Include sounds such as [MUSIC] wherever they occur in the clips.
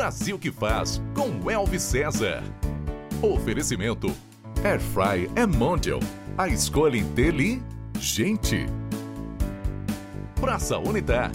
Brasil que faz com Elvis César. Oferecimento Airfry é Mondial. A escolha inteligente. Praça Unitar.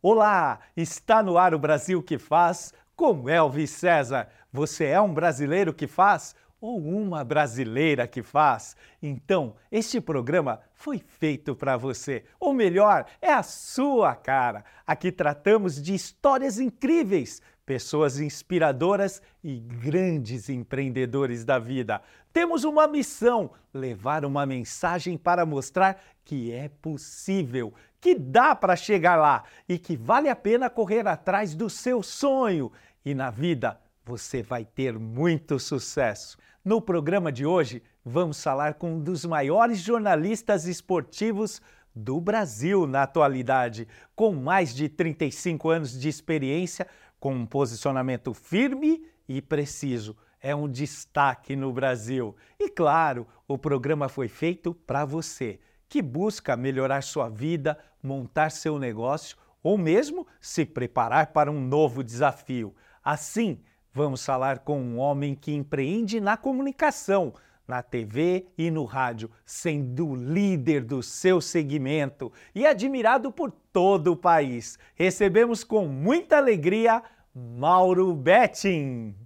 Olá, está no ar o Brasil que faz com Elvis César. Você é um brasileiro que faz? Ou uma brasileira que faz. Então, este programa foi feito para você. Ou melhor, é a sua cara. Aqui tratamos de histórias incríveis, pessoas inspiradoras e grandes empreendedores da vida. Temos uma missão: levar uma mensagem para mostrar que é possível, que dá para chegar lá e que vale a pena correr atrás do seu sonho. E na vida, você vai ter muito sucesso. No programa de hoje, vamos falar com um dos maiores jornalistas esportivos do Brasil na atualidade, com mais de 35 anos de experiência, com um posicionamento firme e preciso. É um destaque no Brasil. E claro, o programa foi feito para você, que busca melhorar sua vida, montar seu negócio ou mesmo se preparar para um novo desafio. Assim, Vamos falar com um homem que empreende na comunicação, na TV e no rádio, sendo líder do seu segmento e admirado por todo o país. Recebemos com muita alegria Mauro Betting.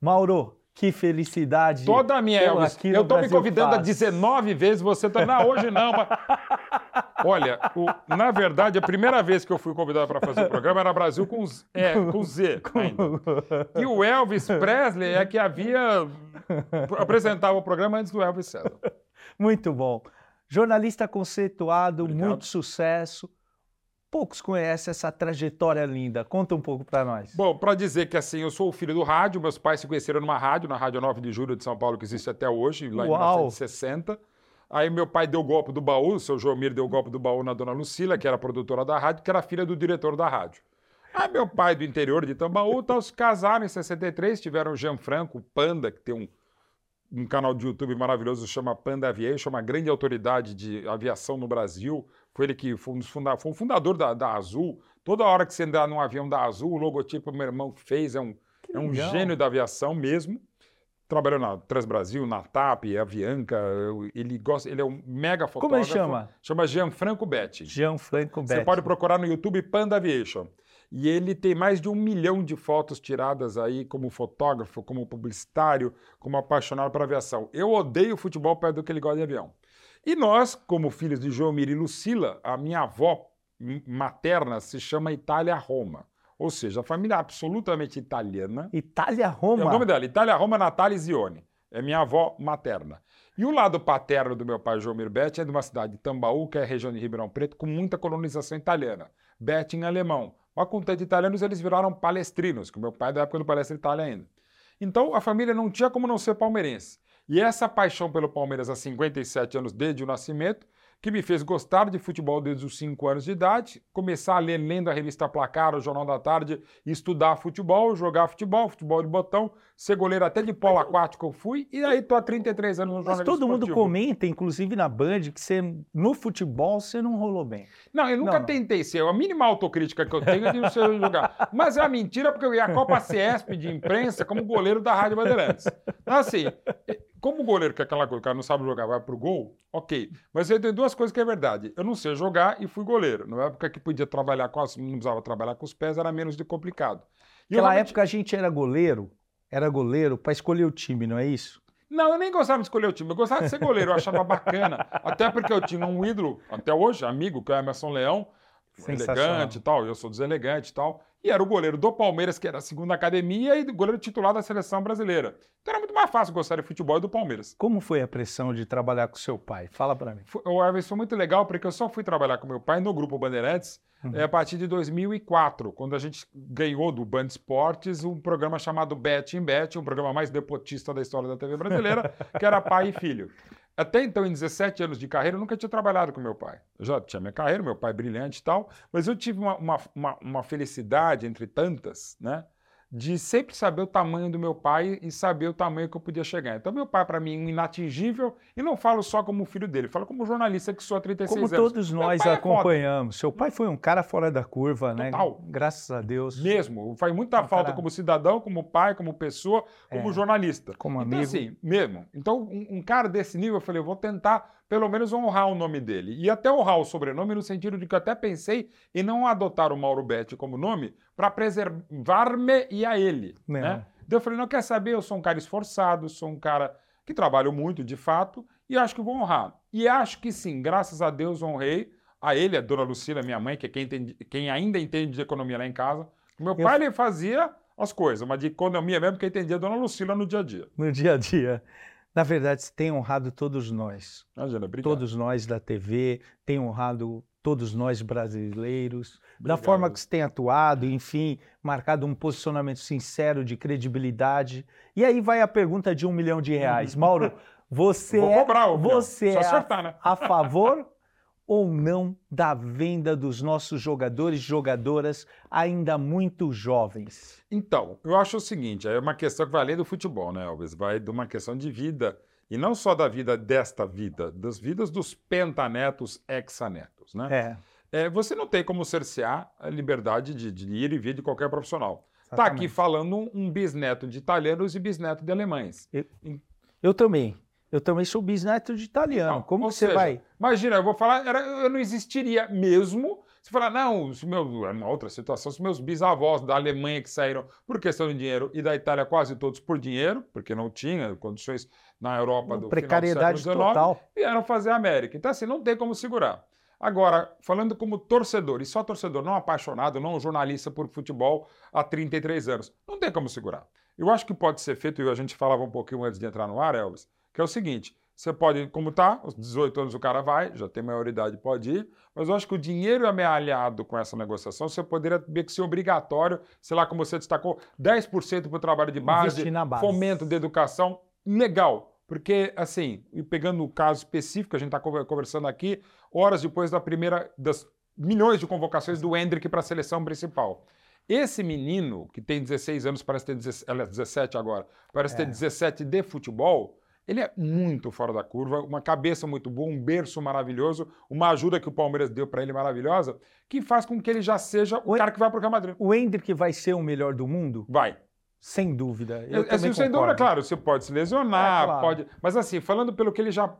Mauro, que felicidade. Toda a minha, Elvis. Eu estou me convidando faz. 19 vezes, você está. Não, hoje não, mas. [LAUGHS] Olha, o, na verdade, a primeira vez que eu fui convidado para fazer o programa era Brasil com, é, com Z ainda. [LAUGHS] E o Elvis Presley é que havia. apresentava o programa antes do Elvis César. Muito bom. Jornalista conceituado, Obrigado. muito sucesso poucos conhecem essa trajetória linda. Conta um pouco para nós. Bom, para dizer que assim, eu sou o filho do rádio, meus pais se conheceram numa rádio, na Rádio 9 de Julho de São Paulo, que existe até hoje, lá Uau. em 1960. Aí meu pai deu o golpe do baú, o seu Joamir deu o golpe do baú na dona Lucila, que era produtora da rádio, que era filha do diretor da rádio. Aí meu pai do interior de Tambaú, tal, se casaram em 63, tiveram o Gianfranco, Panda, que tem um, um canal de YouTube maravilhoso, chama Panda Aviation, uma grande autoridade de aviação no Brasil, foi ele que foi, um funda foi o fundador da, da, Azul. Toda hora que você andar num avião da Azul, o logotipo meu irmão fez, é um, é um gênio da aviação mesmo. Trabalhou na Transbrasil, na TAP, Avianca, ele gosta, ele é um mega fotógrafo. Como ele chama? Chama Gianfranco Betti. Gianfranco Betti. Você pode procurar no YouTube Panda Aviation. E ele tem mais de um milhão de fotos tiradas aí como fotógrafo, como publicitário, como apaixonado por aviação. Eu odeio futebol perto do que ele gosta de avião. E nós, como filhos de Joamir e Lucila, a minha avó materna se chama Itália Roma. Ou seja, a família é absolutamente italiana. Itália Roma? É o nome dela, Itália Roma Natália Zione. É minha avó materna. E o lado paterno do meu pai, Joamir Betti, é de uma cidade de Tambaú, que é a região de Ribeirão Preto, com muita colonização italiana. Betti em alemão. Mas com tanto italianos, eles viraram palestrinos, que meu pai da época do Palestra Itália ainda. Então, a família não tinha como não ser palmeirense. E essa paixão pelo Palmeiras há 57 anos desde o nascimento que me fez gostar de futebol desde os 5 anos de idade, começar a ler lendo a revista Placar, o Jornal da Tarde, estudar futebol, jogar futebol, futebol de botão, ser goleiro até de polo aquático eu fui, e aí tô há 33 anos no Mas todo esportivo. mundo comenta, inclusive na Band, que você, no futebol você não rolou bem. Não, eu nunca não, não. tentei ser. A mínima autocrítica que eu tenho é de não ser [LAUGHS] jogar. Mas é uma mentira, porque eu ia à Copa CESP de imprensa como goleiro da Rádio Bandeirantes. Então, assim, como goleiro, que é aquela coisa, o cara não sabe jogar, vai pro gol, ok. Mas eu tenho duas coisas que é verdade. Eu não sei jogar e fui goleiro. Na época que podia trabalhar com as, não precisava trabalhar com os pés, era menos de complicado. E Naquela realmente... época a gente era goleiro, era goleiro para escolher o time, não é isso? Não, eu nem gostava de escolher o time, eu gostava de ser goleiro, eu achava bacana. Até porque eu tinha um ídolo, até hoje, amigo, que é o Emerson Leão, elegante e tal, eu sou deselegante e tal e era o goleiro do Palmeiras, que era a segunda academia, e goleiro titular da seleção brasileira. Então era muito mais fácil gostar de futebol do Palmeiras. Como foi a pressão de trabalhar com seu pai? Fala para mim. O Elvis foi muito legal, porque eu só fui trabalhar com meu pai no Grupo Bandeirantes uhum. é, a partir de 2004, quando a gente ganhou do Band Esportes um programa chamado Bet em Bet, um programa mais depotista da história da TV brasileira, que era pai e filho. Até então, em 17 anos de carreira, eu nunca tinha trabalhado com meu pai. Eu já tinha minha carreira, meu pai brilhante e tal, mas eu tive uma, uma, uma, uma felicidade entre tantas, né? De sempre saber o tamanho do meu pai e saber o tamanho que eu podia chegar. Então, meu pai, para mim, um inatingível, e não falo só como filho dele, falo como jornalista que sou há 36 como anos. Como todos nós é acompanhamos. É Seu pai foi um cara fora da curva, né? Total. né? Graças a Deus. Mesmo. Faz muita um falta cara... como cidadão, como pai, como pessoa, como é. jornalista. Como então, amigo. Assim, mesmo. Então, um, um cara desse nível, eu falei, eu vou tentar pelo menos honrar o nome dele. E até honrar o sobrenome no sentido de que eu até pensei em não adotar o Mauro Betti como nome para preservar-me e a ele. Não. Né? Então eu falei, não quer saber, eu sou um cara esforçado, sou um cara que trabalho muito, de fato, e acho que vou honrar. E acho que sim, graças a Deus honrei a ele, a dona Lucila, minha mãe, que é quem, entende, quem ainda entende de economia lá em casa. Meu pai, eu... ele fazia as coisas, mas de economia mesmo, que entendia a dona Lucila no dia a dia. No dia a dia. Na verdade, tem honrado todos nós. Imagina, obrigado. Todos nós da TV, tem honrado todos nós brasileiros, obrigado. da forma que você tem atuado, enfim, marcado um posicionamento sincero de credibilidade. E aí vai a pergunta de um milhão de reais. Mauro, [LAUGHS] você Vou cobrar, é, você é acertar, né? a favor [LAUGHS] ou não da venda dos nossos jogadores e jogadoras ainda muito jovens? Então, eu acho o seguinte, é uma questão que vai além do futebol, né, Elvis? Vai de uma questão de vida, e não só da vida desta vida, das vidas dos pentanetos, hexanetos, né? É. é você não tem como cercear a liberdade de, de ir e vir de qualquer profissional. Está aqui falando um, um, bisneto de italianos e bisneto de alemães. Eu, eu também. Eu também sou bisneto de italiano. Não, Como você seja, vai? Imagina, eu vou falar, era, eu não existiria mesmo se falar, não, se meu, é uma outra situação, se meus bisavós da Alemanha que saíram por questão de dinheiro e da Itália quase todos por dinheiro, porque não tinha condições na Europa do Precariedade final do século XIX, total. vieram fazer a América. Então, assim, não tem como segurar. Agora, falando como torcedor, e só torcedor, não apaixonado, não jornalista por futebol há 33 anos, não tem como segurar. Eu acho que pode ser feito, e a gente falava um pouquinho antes de entrar no ar, Elvis, que é o seguinte: você pode, como tá, os 18 anos o cara vai, já tem maioridade, pode ir, mas eu acho que o dinheiro amealhado com essa negociação, você poderia ter que ser obrigatório, sei lá, como você destacou, 10% para o trabalho de base, base, fomento de educação, legal. Porque, assim, e pegando o caso específico, a gente está conversando aqui, horas depois da primeira, das milhões de convocações do Hendrick para a seleção principal. Esse menino, que tem 16 anos, parece ter 17 agora, parece é. ter 17 de futebol, ele é muito fora da curva, uma cabeça muito boa, um berço maravilhoso, uma ajuda que o Palmeiras deu para ele maravilhosa, que faz com que ele já seja o, o cara que vai para o Real Madrid. O Hendrick vai ser o melhor do mundo? Vai. Sem dúvida. Eu é, assim, sem dúvida, claro, você pode se lesionar, é, claro. pode. Mas assim, falando pelo que ele já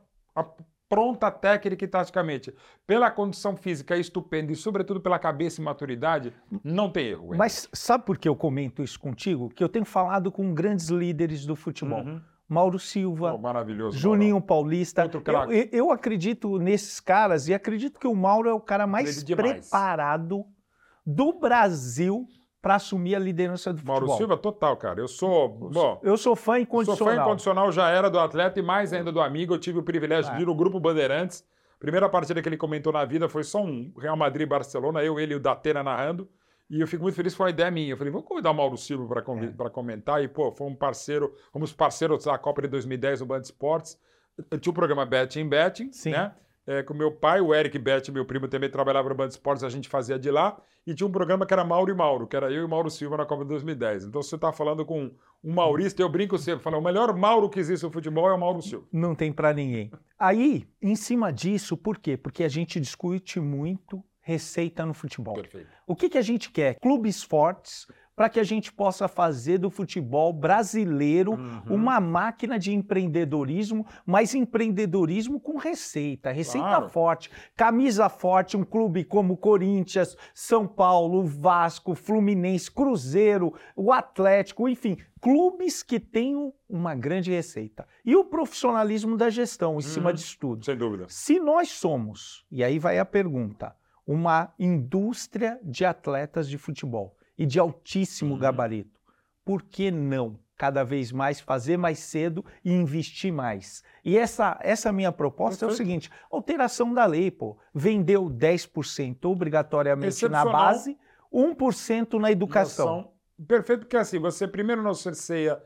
pronta técnica e taticamente, pela condição física estupenda e, sobretudo, pela cabeça e maturidade, não tem erro. Mas sabe por que eu comento isso contigo? Que eu tenho falado com grandes líderes do futebol. Uhum. Mauro Silva, oh, Juninho Mauro. Paulista. Eu, eu, acredito nesses caras e acredito que o Mauro é o cara mais preparado do Brasil para assumir a liderança do Mauro futebol. Mauro Silva, total, cara. Eu sou. Bom, eu sou fã incondicional. Sou fã incondicional, já era do atleta e mais ainda do amigo. Eu tive o privilégio é. de ir no Grupo Bandeirantes. Primeira partida que ele comentou na vida foi só um Real Madrid e Barcelona, eu, ele e o Datena narrando. E eu fico muito feliz, foi uma ideia minha. Eu falei, vamos convidar o Mauro Silva para é. comentar. E, pô, foi um parceiro, fomos parceiros da Copa de 2010 no Band Esportes. Eu tinha o programa Betting Betting, Sim. né? É, com meu pai, o Eric Betting, meu primo, também trabalhava no Band Esportes, a gente fazia de lá. E tinha um programa que era Mauro e Mauro, que era eu e Mauro Silva na Copa de 2010. Então você está falando com um maurista, eu brinco sempre, falo, o melhor Mauro que existe no futebol é o Mauro Silva. Não tem para ninguém. Aí, em cima disso, por quê? Porque a gente discute muito receita no futebol. Perfeito. O que, que a gente quer? Clubes fortes para que a gente possa fazer do futebol brasileiro uhum. uma máquina de empreendedorismo, mas empreendedorismo com receita, receita claro. forte, camisa forte, um clube como Corinthians, São Paulo, Vasco, Fluminense, Cruzeiro, o Atlético, enfim, clubes que tenham uma grande receita. E o profissionalismo da gestão em uhum. cima disso tudo. Sem dúvida. Se nós somos, e aí vai a pergunta, uma indústria de atletas de futebol e de altíssimo uhum. gabarito. Por que não cada vez mais fazer mais cedo e investir mais? E essa, essa minha proposta é o seguinte: alteração da lei, pô. Vendeu 10% obrigatoriamente na base, 1% na educação. Perfeito, porque assim, você primeiro não cerceia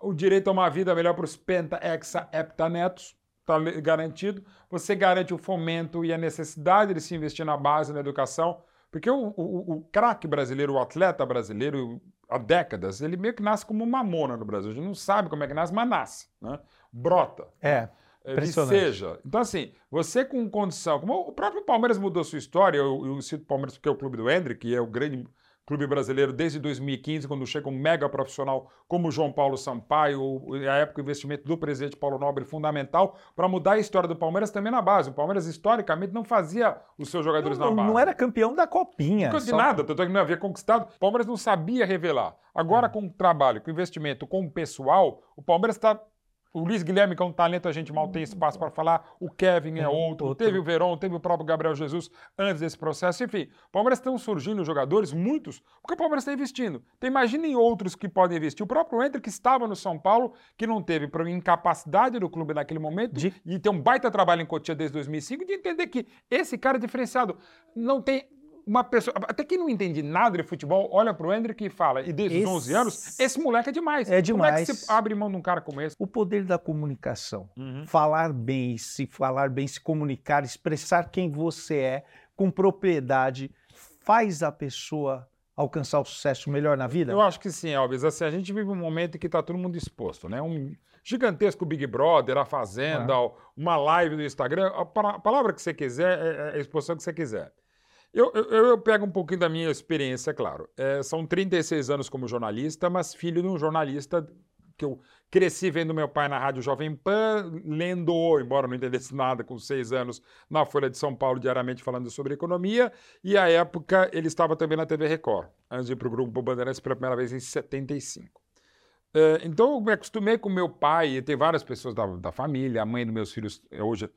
o direito a uma vida melhor para os penta, hexa, heptanetos, está garantido. Você garante o fomento e a necessidade de se investir na base, na educação. Porque o, o, o craque brasileiro, o atleta brasileiro, há décadas, ele meio que nasce como uma mona no Brasil. A gente não sabe como é que nasce, mas nasce, né? brota. É. É, seja. Então, assim, você com condição, como o próprio Palmeiras mudou sua história, eu, eu cito o Palmeiras porque é o clube do Hendrick, que é o grande clube brasileiro desde 2015, quando chega um mega profissional como João Paulo Sampaio, a época o investimento do presidente Paulo Nobre fundamental para mudar a história do Palmeiras também na base. O Palmeiras historicamente não fazia os seus jogadores não, na base. Não era campeão da copinha. Não de nada, tanto é que não havia conquistado. O Palmeiras não sabia revelar. Agora é. com o trabalho, com o investimento, com o pessoal, o Palmeiras está o Luiz Guilherme, que é um talento, a gente mal tem espaço para falar. O Kevin é outro. outro. Teve o Verón, teve o próprio Gabriel Jesus antes desse processo. Enfim, o Palmeiras estão surgindo jogadores, muitos, porque o Palmeiras está investindo. Então, imaginem outros que podem investir. O próprio Enter, que estava no São Paulo, que não teve por incapacidade do clube naquele momento, de... e tem um baita trabalho em Cotia desde 2005, de entender que esse cara é diferenciado. Não tem uma pessoa, até quem não entende nada de futebol, olha pro Hendrick e fala, e desde esse... os 11 anos, esse moleque é demais. É demais. Como é que você abre mão de um cara como esse? O poder da comunicação. Uhum. Falar bem, se falar bem, se comunicar, expressar quem você é com propriedade, faz a pessoa alcançar o sucesso melhor na vida? Eu acho que sim, Alves. Assim, a gente vive um momento em que está todo mundo exposto, né? Um gigantesco Big Brother, a Fazenda, ah. uma live do Instagram, a palavra que você quiser, é, é a exposição que você quiser. Eu, eu, eu, pego um pouquinho da minha experiência, claro. É, são 36 anos como jornalista, mas filho de um jornalista que eu cresci vendo meu pai na Rádio Jovem Pan, lendo, embora não entendesse nada, com seis anos, na Folha de São Paulo, diariamente falando sobre economia. E à época ele estava também na TV Record, antes de ir para o Grupo Bandeirantes pela primeira vez em 75. É, então eu me acostumei com meu pai, e tem várias pessoas da, da família, a mãe dos meus filhos, hoje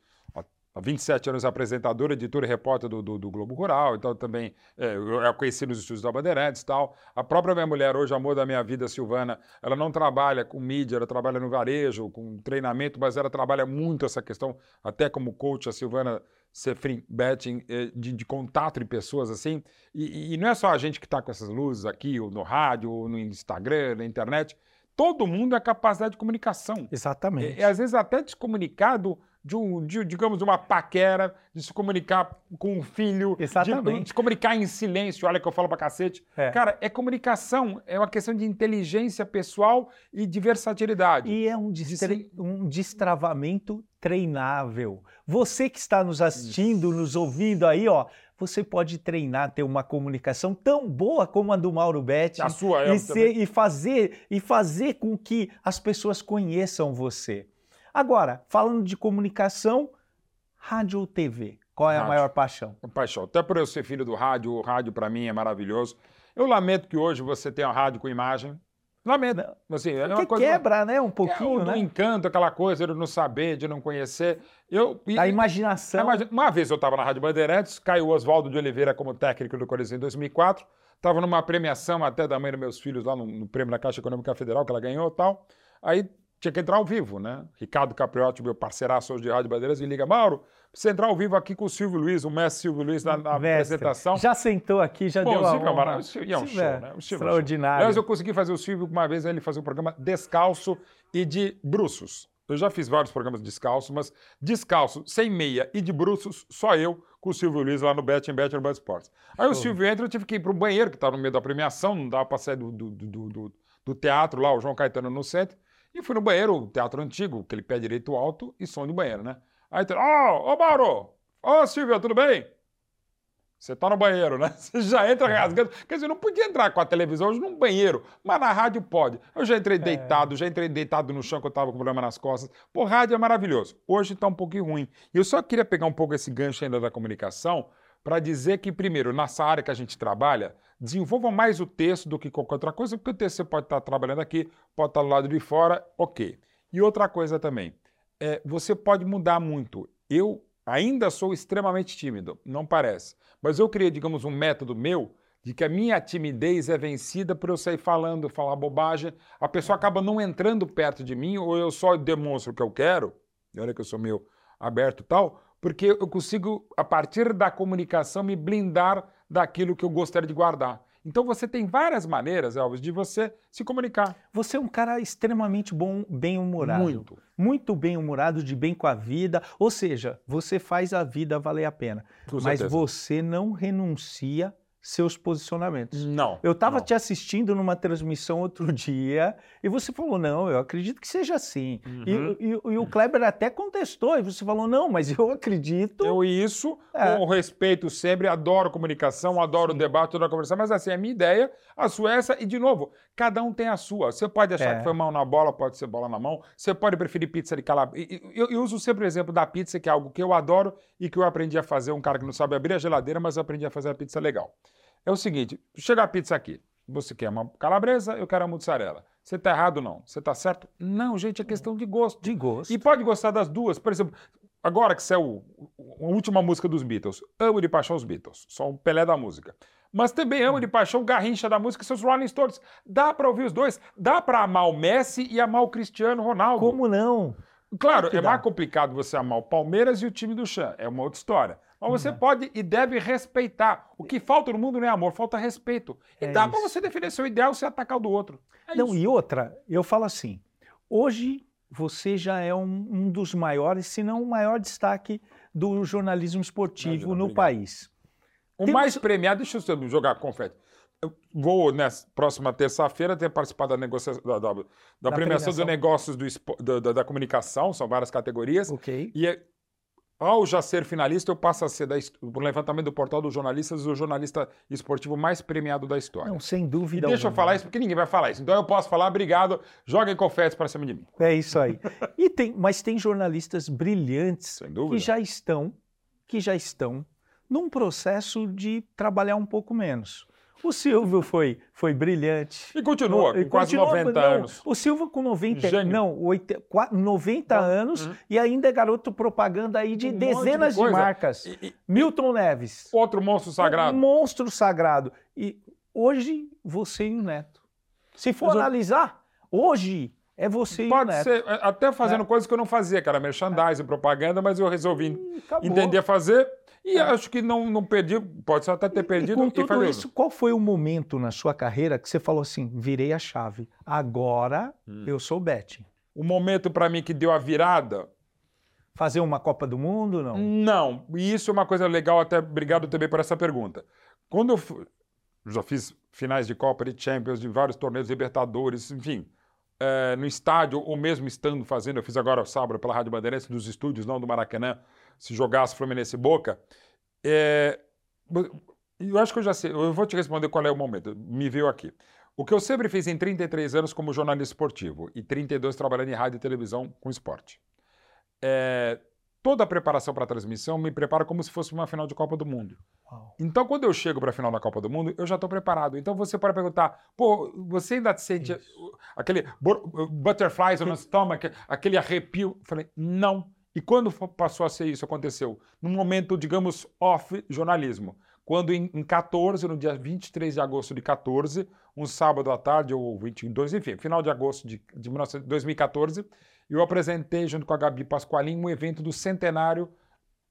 há 27 anos apresentadora, editora e repórter do, do, do Globo Rural, então também é, eu a conheci nos estúdios da Bandeirantes e tal. A própria minha mulher, hoje, amor da minha vida, Silvana, ela não trabalha com mídia, ela trabalha no varejo, com treinamento, mas ela trabalha muito essa questão, até como coach, a Silvana Sefrin Betting, é, de, de, contato de pessoas assim. E, e não é só a gente que está com essas luzes aqui, ou no rádio, ou no Instagram, na internet. Todo mundo é capacidade de comunicação. Exatamente. E, e às vezes até descomunicado de, um, de, digamos, uma paquera, de se comunicar com um filho, Exatamente. De, de se comunicar em silêncio, olha que eu falo pra cacete. É. Cara, é comunicação, é uma questão de inteligência pessoal e de versatilidade. E é um, um destravamento treinável. Você que está nos assistindo, Isso. nos ouvindo aí, ó, você pode treinar, ter uma comunicação tão boa como a do Mauro Betti. A sua é e, ser, e fazer e fazer com que as pessoas conheçam você. Agora, falando de comunicação, rádio ou TV? Qual é rádio. a maior paixão? Paixão. Até por eu ser filho do rádio, o rádio para mim é maravilhoso. Eu lamento que hoje você tenha rádio com imagem. Lamento. Assim, é uma coisa, quebra, né? Um pouquinho, é, né? encanto, aquela coisa de não saber, de não conhecer. Eu, a imaginação. Uma vez eu estava na Rádio Bandeirantes, caiu o Oswaldo de Oliveira como técnico do Corinthians em 2004. Estava numa premiação até da mãe dos meus filhos lá no, no prêmio da Caixa Econômica Federal que ela ganhou e tal. Aí tinha que entrar ao vivo, né? Ricardo Capriotti, meu parceiraço de Rádio Bandeiras, me liga, Mauro, você entrar ao vivo aqui com o Silvio Luiz, o mestre Silvio Luiz na, na apresentação. Já sentou aqui, já Bom, deu a Silvio honra. E é um show, né? O Silvio extraordinário. Mas eu consegui fazer o Silvio uma vez, ele fazer um programa descalço e de bruços. Eu já fiz vários programas descalço, mas descalço, sem meia e de bruços, só eu com o Silvio Luiz lá no Bet and Bet Urban Sports. Aí o Silvio entra, eu tive que ir para o banheiro, que estava no meio da premiação, não dava para sair do, do, do, do, do teatro lá, o João Caetano no centro. E fui no banheiro, teatro antigo, aquele pé direito alto e som de banheiro, né? Aí, ó, ô, oh, Mauro! Ô, oh, Silvia, tudo bem? Você tá no banheiro, né? [LAUGHS] Você já entra rasgando. Quer dizer, eu não podia entrar com a televisão hoje num banheiro, mas na rádio pode. Eu já entrei é. deitado, já entrei deitado no chão que eu tava com problema nas costas. Pô, rádio é maravilhoso. Hoje tá um pouquinho ruim. E eu só queria pegar um pouco esse gancho ainda da comunicação para dizer que, primeiro, nessa área que a gente trabalha, desenvolva mais o texto do que qualquer outra coisa, porque o texto você pode estar trabalhando aqui, pode estar do lado de fora, ok. E outra coisa também, é, você pode mudar muito. Eu ainda sou extremamente tímido, não parece, mas eu criei, digamos, um método meu de que a minha timidez é vencida por eu sair falando, falar bobagem, a pessoa acaba não entrando perto de mim, ou eu só demonstro o que eu quero, e olha que eu sou meio aberto tal, porque eu consigo, a partir da comunicação, me blindar daquilo que eu gostaria de guardar. Então você tem várias maneiras, Elvis, de você se comunicar. Você é um cara extremamente bom, bem-humorado. Muito. Muito bem-humorado, de bem com a vida. Ou seja, você faz a vida valer a pena. Com mas certeza. você não renuncia seus posicionamentos. Não. Eu estava te assistindo numa transmissão outro [LAUGHS] dia e você falou: não, eu acredito que seja assim. Uhum. E, e, e, o Kleber até contestou e você falou: não, mas eu acredito. Eu isso, é. com respeito sempre, adoro comunicação, adoro Sim. debate, adoro conversar, mas assim, a minha ideia, a sua é essa, e de novo, cada um tem a sua. Você pode achar é. que foi mão na bola, pode ser bola na mão, você pode preferir pizza de calabresa. Eu, eu uso sempre o exemplo da pizza, que é algo que eu adoro e que eu aprendi a fazer. Um cara que não sabe abrir a geladeira, mas eu aprendi a fazer a pizza legal. É o seguinte: chega a pizza aqui. Você quer uma calabresa, eu quero a mussarela. Você está errado não? Você está certo? Não, gente, é questão de gosto. De gosto. E pode gostar das duas. Por exemplo, agora que saiu a última música dos Beatles, amo de paixão os Beatles, sou um Pelé da música. Mas também amo de paixão Garrincha da música e seus Rolling Stones. Dá para ouvir os dois. Dá para amar o Messi e amar o Cristiano Ronaldo. Como não? Claro, é mais complicado você amar o Palmeiras e o time do Chan. É uma outra história. Mas você uhum. pode e deve respeitar. O que falta no mundo não é amor, falta respeito. E é dá para você defender seu ideal sem atacar o do outro. É não, isso. e outra, eu falo assim: hoje você já é um, um, dos maiores, se não o maior destaque do jornalismo esportivo Imagina, no país. O Temos... mais premiado, deixa eu jogar confete. Eu vou, nessa próxima terça-feira, ter participado da, negociação, da, da, da, da premiação, de negócios do, da, da, comunicação, são várias categorias. Ok. E é ao já ser finalista, eu passo a ser, da, por levantamento do portal dos jornalistas, o jornalista esportivo mais premiado da história. Não, sem dúvida. E deixa alguma. eu falar isso, porque ninguém vai falar isso. Então eu posso falar, obrigado, joguem confetes para cima de mim. É isso aí. e tem, mas tem jornalistas brilhantes que já estão, que já estão num processo de trabalhar um pouco menos. O Silvio foi, foi brilhante. E continua, com quase continua, 90 não, anos. O Silvio com 90, Gênio. não, 8, 90 não. anos uhum. e ainda é garoto propaganda aí de um dezenas de, de, marcas. E, e, Milton Neves. Outro monstro sagrado. Um monstro sagrado. E hoje, você e o Neto. Se for Mas analisar, hoje é você Pode e o Neto. ser, é, até fazendo é. coisas que eu não fazia, que era merchandising, é. propaganda, mas eu resolvi entender fazer e é. acho que não, não perdi, pode até ter perdido. E com tudo isso, qual foi o momento na sua carreira que você falou assim, virei a chave, agora hum. eu sou betting? O momento para mim que deu a virada... Fazer uma Copa do Mundo, não? Não, e isso é uma coisa legal, até obrigado também por essa pergunta. Quando eu fui, já fiz finais de Copa de Champions, de vários torneios Libertadores, enfim, é, no estádio, ou mesmo estando fazendo, eu fiz agora sábado pela Rádio Bandeirantes, dos estúdios, não do Maracanã, se jogasse Fluminense e Boca. É, eu acho que eu já sei, eu vou te responder qual é o momento, me veio aqui. O que eu sempre fiz em 33 anos como jornalista esportivo e 32 trabalhando em rádio e televisão com esporte. É, toda a preparação para a transmissão me prepara como se fosse uma final de Copa do Mundo. Uau. Então, quando eu chego para a final da Copa do Mundo, eu já estou preparado. Então, você pode perguntar, pô, você ainda sente Isso. aquele butterflies no stomach, aquele arrepio? Eu falei, não. E quando passou a ser isso, aconteceu? Num momento, digamos, off-jornalismo. Quando em, em 14, no dia 23 de agosto de 14, um sábado à tarde, ou 22, enfim, final de agosto de, de 2014, eu apresentei, junto com a Gabi Pasqualin, um evento do centenário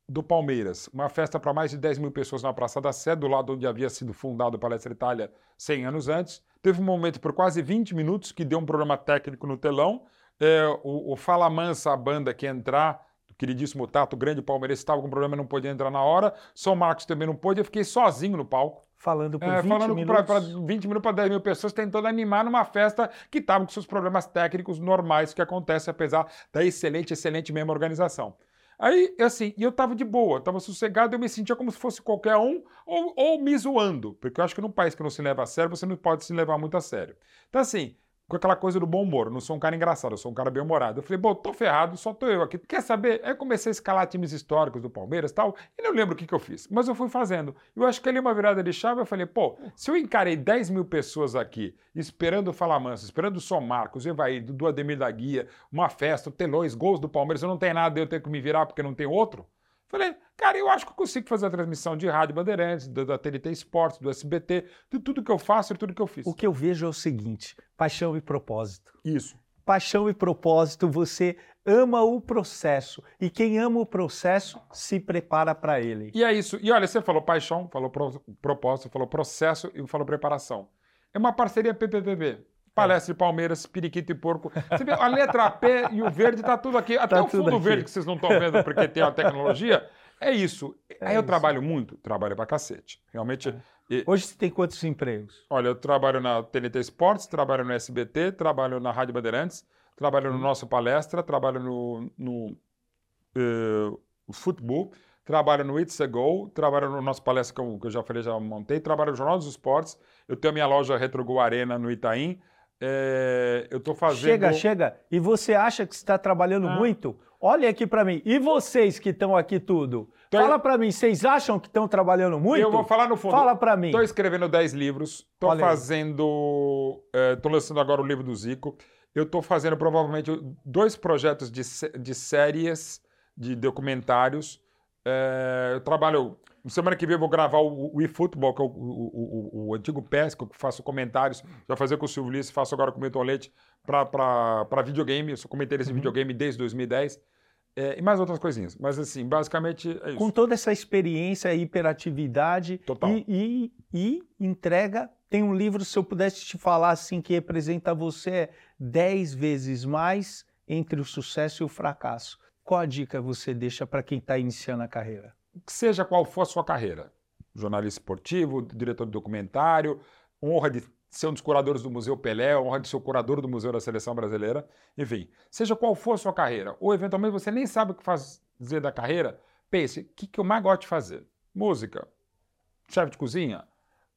do Palmeiras. Uma festa para mais de 10 mil pessoas na Praça da Sé, do lado onde havia sido fundado o Palestra Itália 100 anos antes. Teve um momento por quase 20 minutos que deu um problema técnico no telão. É, o, o Fala Mansa, a banda que entrar, queridíssimo Tato, grande palmeirense, estava com problema, não podia entrar na hora. São Marcos também não pôde, eu fiquei sozinho no palco. Falando por é, 20 falando minutos. Para 20 minutos para 10 mil pessoas, tentando animar numa festa que estava com seus problemas técnicos normais que acontecem, apesar da excelente, excelente mesma organização. Aí, assim, e eu tava de boa, tava sossegado, eu me sentia como se fosse qualquer um, ou, ou me zoando, porque eu acho que num país que não se leva a sério, você não pode se levar muito a sério. Então, assim, com aquela coisa do bom humor. Eu não sou um cara engraçado, eu sou um cara bem-humorado. Eu falei, bom, tô ferrado, só tô eu aqui. Quer saber? Aí comecei a escalar times históricos do Palmeiras e tal, e não lembro o que, que eu fiz, mas eu fui fazendo. Eu acho que ali uma virada de chave, eu falei, pô, se eu encarei 10 mil pessoas aqui, esperando o Falamansa, esperando o São Marcos, o Evaí, do Ademir da Guia, uma festa, telões, gols do Palmeiras, eu não tenho nada, eu tenho que me virar porque não tem outro. Falei, cara, eu acho que eu consigo fazer a transmissão de Rádio Bandeirantes, da, TNT Esportes, do SBT, de tudo que eu faço e tudo que eu fiz. O que eu vejo é o seguinte: paixão e propósito. Isso. Paixão e propósito, você ama o processo. E quem ama o processo se prepara para ele. E é isso. E olha, você falou paixão, falou pro, propósito, falou processo e falou preparação. É uma parceria PPPB. Palestra de Palmeiras, periquito e porco. Você vê, a letra P e o verde tá tudo aqui. Até tá o fundo verde que vocês não estão vendo porque tem a tecnologia. é isso. É Aí eu trabalho muito? Trabalho pra cacete. Realmente. É. E, Hoje você tem quantos empregos? Olha, eu trabalho na TNT Esportes, trabalho no SBT, trabalho na Rádio Bandeirantes, trabalho no hum. nosso palestra, trabalho no, no uh, futebol, trabalho no It's a Go, trabalho no nosso palestra que eu, que eu, já falei, já montei, trabalho no Jornal dos Esportes, eu tenho a minha loja RetroGo Arena no Itaim, é, eu estou fazendo... Chega, chega. E você acha que está trabalhando ah. muito? Olha aqui para mim. E vocês que estão aqui tudo? Fala para mim, vocês acham que estão trabalhando muito? Eu vou falar no fundo. Fala para mim. Estou escrevendo 10 livros, estou fazendo... Estou é, lançando agora o livro do Zico. Eu estou fazendo provavelmente dois projetos de, de séries, de documentários. É, eu trabalho... Semana que vem eu vou gravar o, o eFootball, que é o, o, o, antigo PES, que eu faço comentários. Já fazer com o Silvio Ulisses, faço agora com o Milton Leite para videogame. Eu sou comentarista uhum. de videogame desde 2010. É, e mais outras coisinhas. Mas, assim, basicamente é isso. Com toda essa experiência, hiperatividade Total. E, e, e, entrega, tem um livro, se eu pudesse te falar assim, que representa você dez vezes mais entre o sucesso e o fracasso. Qual a dica você deixa para quem está iniciando a carreira? Seja qual for a sua carreira. Jornalista esportivo, diretor de documentário, honra de ser um dos curadores do Museu Pelé, honra de ser o curador do Museu da Seleção Brasileira, enfim, seja qual for a sua carreira, ou eventualmente você nem sabe o que fazer da carreira, pense, o que, que eu mais gosto de fazer? Música, chefe de cozinha,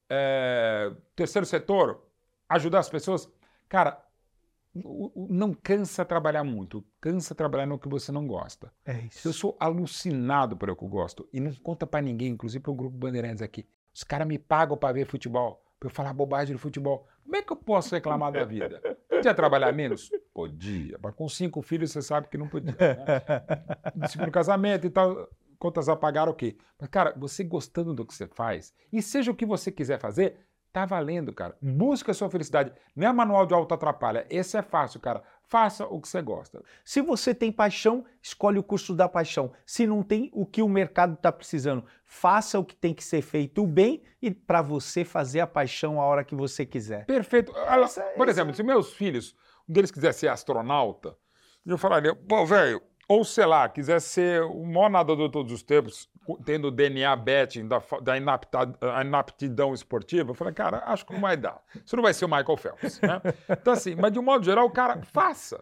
é, terceiro setor, ajudar as pessoas. Cara, não cansa trabalhar muito, cansa trabalhar no que você não gosta. É isso. Eu sou alucinado pelo que eu gosto e não conta para ninguém, inclusive para o grupo Bandeirantes aqui. Os caras me pagam para ver futebol para eu falar bobagem do futebol. Como é que eu posso reclamar da vida? Podia trabalhar menos? Podia. Mas com cinco filhos você sabe que não podia. Né? [LAUGHS] Segundo casamento e tal, contas a pagar, ok. Mas, cara, você gostando do que você faz, e seja o que você quiser fazer, tá valendo, cara. Busca a sua felicidade. Não é manual de auto-atrapalha. Esse é fácil, cara. Faça o que você gosta. Se você tem paixão, escolhe o curso da paixão. Se não tem, o que o mercado está precisando. Faça o que tem que ser feito bem e para você fazer a paixão a hora que você quiser. Perfeito. Por exemplo, se meus filhos, um deles quiser ser astronauta, eu falaria, pô, velho, ou sei lá, quiser ser o maior nadador de todos os tempos, tendo DNA betting da, da inaptidão esportiva, eu falei, cara, acho que não vai dar. Isso não vai ser o Michael Phelps. Né? Então, assim, mas de um modo geral, o cara faça.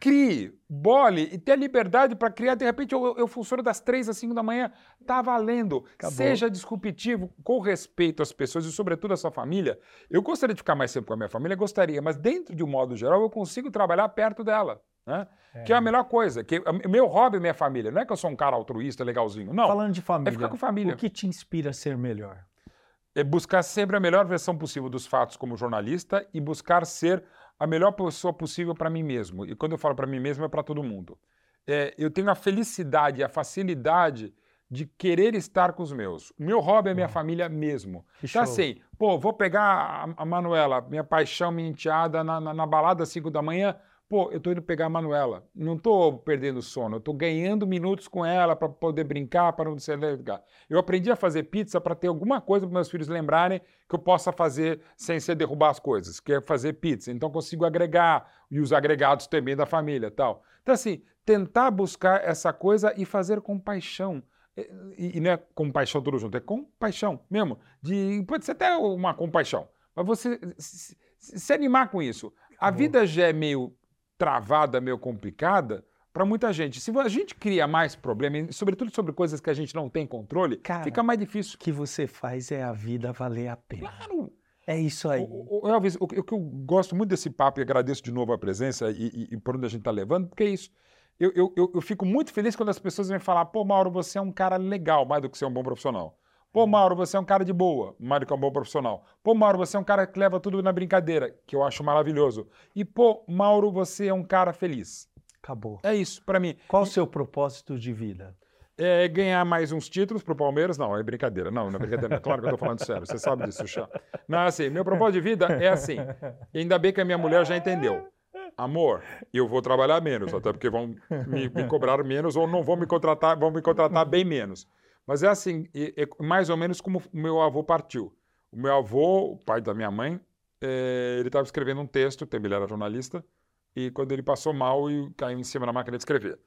Crie, bole e tenha liberdade para criar. De repente, eu, eu, funciono das três às cinco da manhã. Tá valendo. Acabou. Seja disruptivo, com respeito às pessoas e, sobretudo, à sua família. Eu gostaria de ficar mais tempo com a minha família, gostaria, mas dentro de um modo geral, eu consigo trabalhar perto dela. Né? É. Que é a melhor coisa. Que meu hobby é minha família. Não é que eu sou um cara altruísta, legalzinho. Não. Falando de família. É ficar com família. O que te inspira a ser melhor? É buscar sempre a melhor versão possível dos fatos como jornalista e buscar ser a melhor pessoa possível para mim mesmo. E quando eu falo para mim mesmo, é para todo mundo. É, eu tenho a felicidade, a facilidade de querer estar com os meus. O meu hobby é minha família mesmo. Que então, assim, pô, vou pegar a, a Manuela, minha paixão, minha enteada, na, na, na balada às 5 da manhã, Pô, eu tô indo pegar a Manuela. Não tô perdendo sono, eu tô ganhando minutos com ela para poder brincar, para não ser legal. Eu aprendi a fazer pizza para ter alguma coisa para meus filhos lembrarem que eu possa fazer sem ser derrubar as coisas, que é fazer pizza. Então consigo agregar e os agregados também da família, tal. Então assim, tentar buscar essa coisa e fazer com paixão. E, e não é com paixão tudo junto, é com paixão mesmo. De, pode ser até uma compaixão, mas você se, se animar com isso. A vida já é meio travada, meio complicada para muita gente. Se a gente cria mais problemas, sobretudo sobre coisas que a gente não tem controle, Cara, fica mais difícil. O que você faz é a vida valer a pena. Claro. É isso aí. O, o, Elvis, o, o, que eu gosto muito desse papo e agradeço de novo a presença e, e, e por onde a gente está levando, porque é isso. Eu, eu, eu, eu, fico muito feliz quando as pessoas vêm falar, pô, Mauro, você é um cara legal, mais do que ser um bom profissional. Pô, Mauro, você é um cara de boa, mais do que um bom profissional. Pô, Mauro, você é um cara que leva tudo na brincadeira, que eu acho maravilhoso. E, pô, Mauro, você é um cara feliz. Acabou. É isso, para mim. Qual o seu propósito de vida? É ganhar mais uns títulos pro Palmeiras. Não, é brincadeira. Não, não é brincadeira. Claro que eu tô falando sério. Você sabe disso, Chá. Não, assim, meu propósito de vida é assim. ainda bem que a minha mulher já entendeu. Amor, eu vou trabalhar menos, até porque vão me, me cobrar menos ou não vão me contratar, vão me contratar bem menos. Mas é assim, é, é mais ou menos como o meu avô partiu. O meu avô, o pai da minha mãe, é, ele estava escrevendo um texto, ele era jornalista, e quando ele passou mal e caiu em cima da máquina de escrever.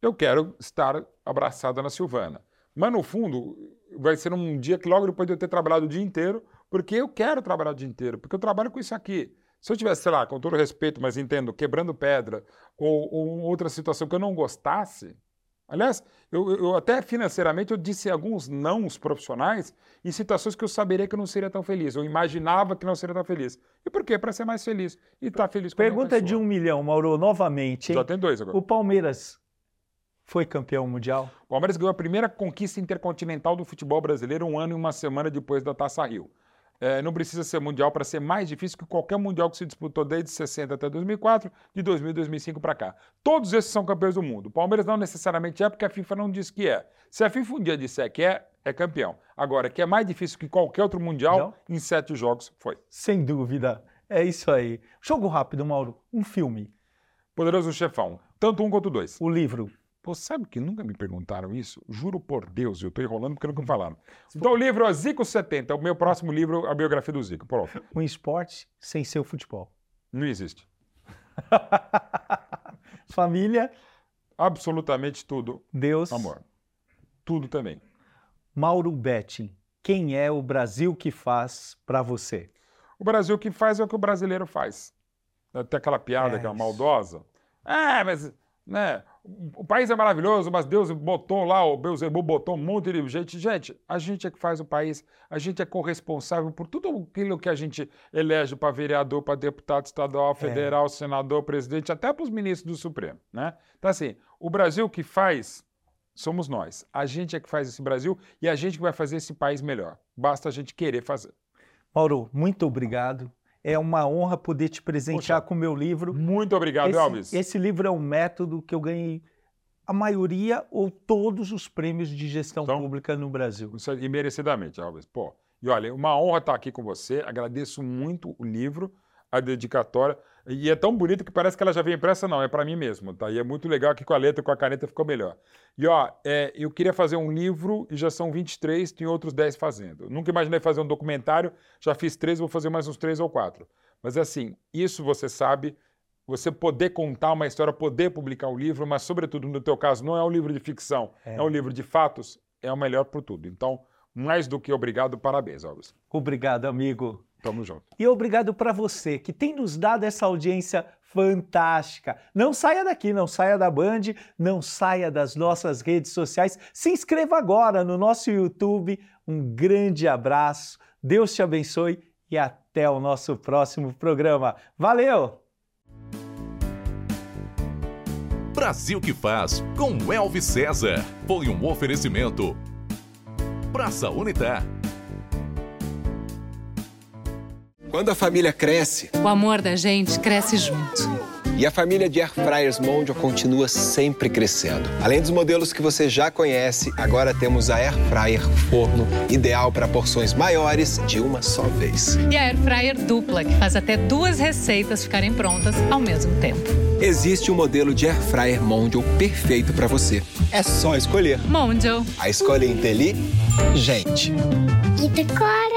Eu quero estar abraçada na Silvana. Mas no fundo, vai ser um dia que logo depois de eu ter trabalhado o dia inteiro, porque eu quero trabalhar o dia inteiro, porque eu trabalho com isso aqui. Se eu tivesse, sei lá, com todo respeito, mas entendo, quebrando pedra, ou, ou outra situação que eu não gostasse, Aliás, eu, eu, até financeiramente eu disse alguns não profissionais em situações que eu saberia que eu não seria tão feliz. Eu imaginava que não seria tão feliz. E por quê? Para ser mais feliz. E estar tá feliz com Pergunta de um milhão, Mauro, novamente. Hein? Já tem dois agora. O Palmeiras foi campeão mundial? O Palmeiras ganhou a primeira conquista intercontinental do futebol brasileiro um ano e uma semana depois da Taça Rio. É, não precisa ser mundial para ser mais difícil que qualquer mundial que se disputou desde 60 até 2004, de 2000 e 2005 para cá. Todos esses são campeões do mundo. O Palmeiras não necessariamente é, porque a FIFA não diz que é. Se a FIFA um dia disser que é, é campeão. Agora, que é mais difícil que qualquer outro mundial, não? em sete jogos foi. Sem dúvida. É isso aí. Jogo rápido, Mauro. Um filme. Poderoso Chefão. Tanto um quanto dois. O livro. Pô, sabe que nunca me perguntaram isso? Juro por Deus, eu estou enrolando porque nunca me falaram. Então, o livro é Zico 70, é o meu próximo livro, a biografia do Zico. Pronto. [LAUGHS] Um esporte sem ser o futebol. Não existe. [LAUGHS] Família. Absolutamente tudo. Deus. Amor. Tudo também. Mauro Betting, quem é o Brasil que faz para você? O Brasil que faz é o que o brasileiro faz. Tem aquela piada é que é maldosa. É, mas né? O país é maravilhoso, mas Deus botou lá, o Beuzebu botou um monte de gente. Gente, a gente é que faz o país, a gente é corresponsável por tudo aquilo que a gente elege para vereador, para deputado estadual, é. federal, é. senador, presidente, até para os ministros do Supremo, né? Então, assim, o Brasil que faz somos nós. A gente é que faz esse Brasil e a gente que vai fazer esse país melhor. Basta a gente querer fazer. Mauro, muito obrigado. É uma honra poder te presentear Poxa, com o meu livro. Muito obrigado, esse, Elvis. Esse livro é um método que eu ganhei a maioria ou todos os prêmios de gestão então, pública no Brasil. Isso é, e merecidamente, Elvis. Pô, e olha, uma honra estar aqui com você. Agradeço muito o livro, a dedicatória. E é tão bonito que parece que ela já veio impressa, não, é para mim mesmo, tá? E é muito legal que com a letra, com a caneta ficou melhor. E ó, é, eu queria fazer um livro e já são 23, tem outros 10 fazendo. Nunca imaginei fazer um documentário, já fiz três, vou fazer mais uns três ou quatro. Mas assim, isso você sabe, você poder contar uma história, poder publicar o um livro, mas sobretudo no teu caso não é um livro de ficção, é, é um livro de fatos, é o melhor por tudo. Então, mais do que obrigado, parabéns, Alves. Obrigado, amigo. Tamo junto. E obrigado para você que tem nos dado essa audiência fantástica. Não saia daqui, não saia da Band, não saia das nossas redes sociais. Se inscreva agora no nosso YouTube. Um grande abraço, Deus te abençoe e até o nosso próximo programa. Valeu! Brasil que faz com Elvis César. Foi um oferecimento. Praça Unitar Quando a família cresce, o amor da gente cresce junto. E a família de Air Fryers Mondial continua sempre crescendo. Além dos modelos que você já conhece, agora temos a Air Fryer Forno, ideal para porções maiores de uma só vez. E a Air Fryer Dupla, que faz até duas receitas ficarem prontas ao mesmo tempo. Existe um modelo de Air Fryer Mondial perfeito para você. É só escolher. Mondial. A escolha é inteligente. E decora.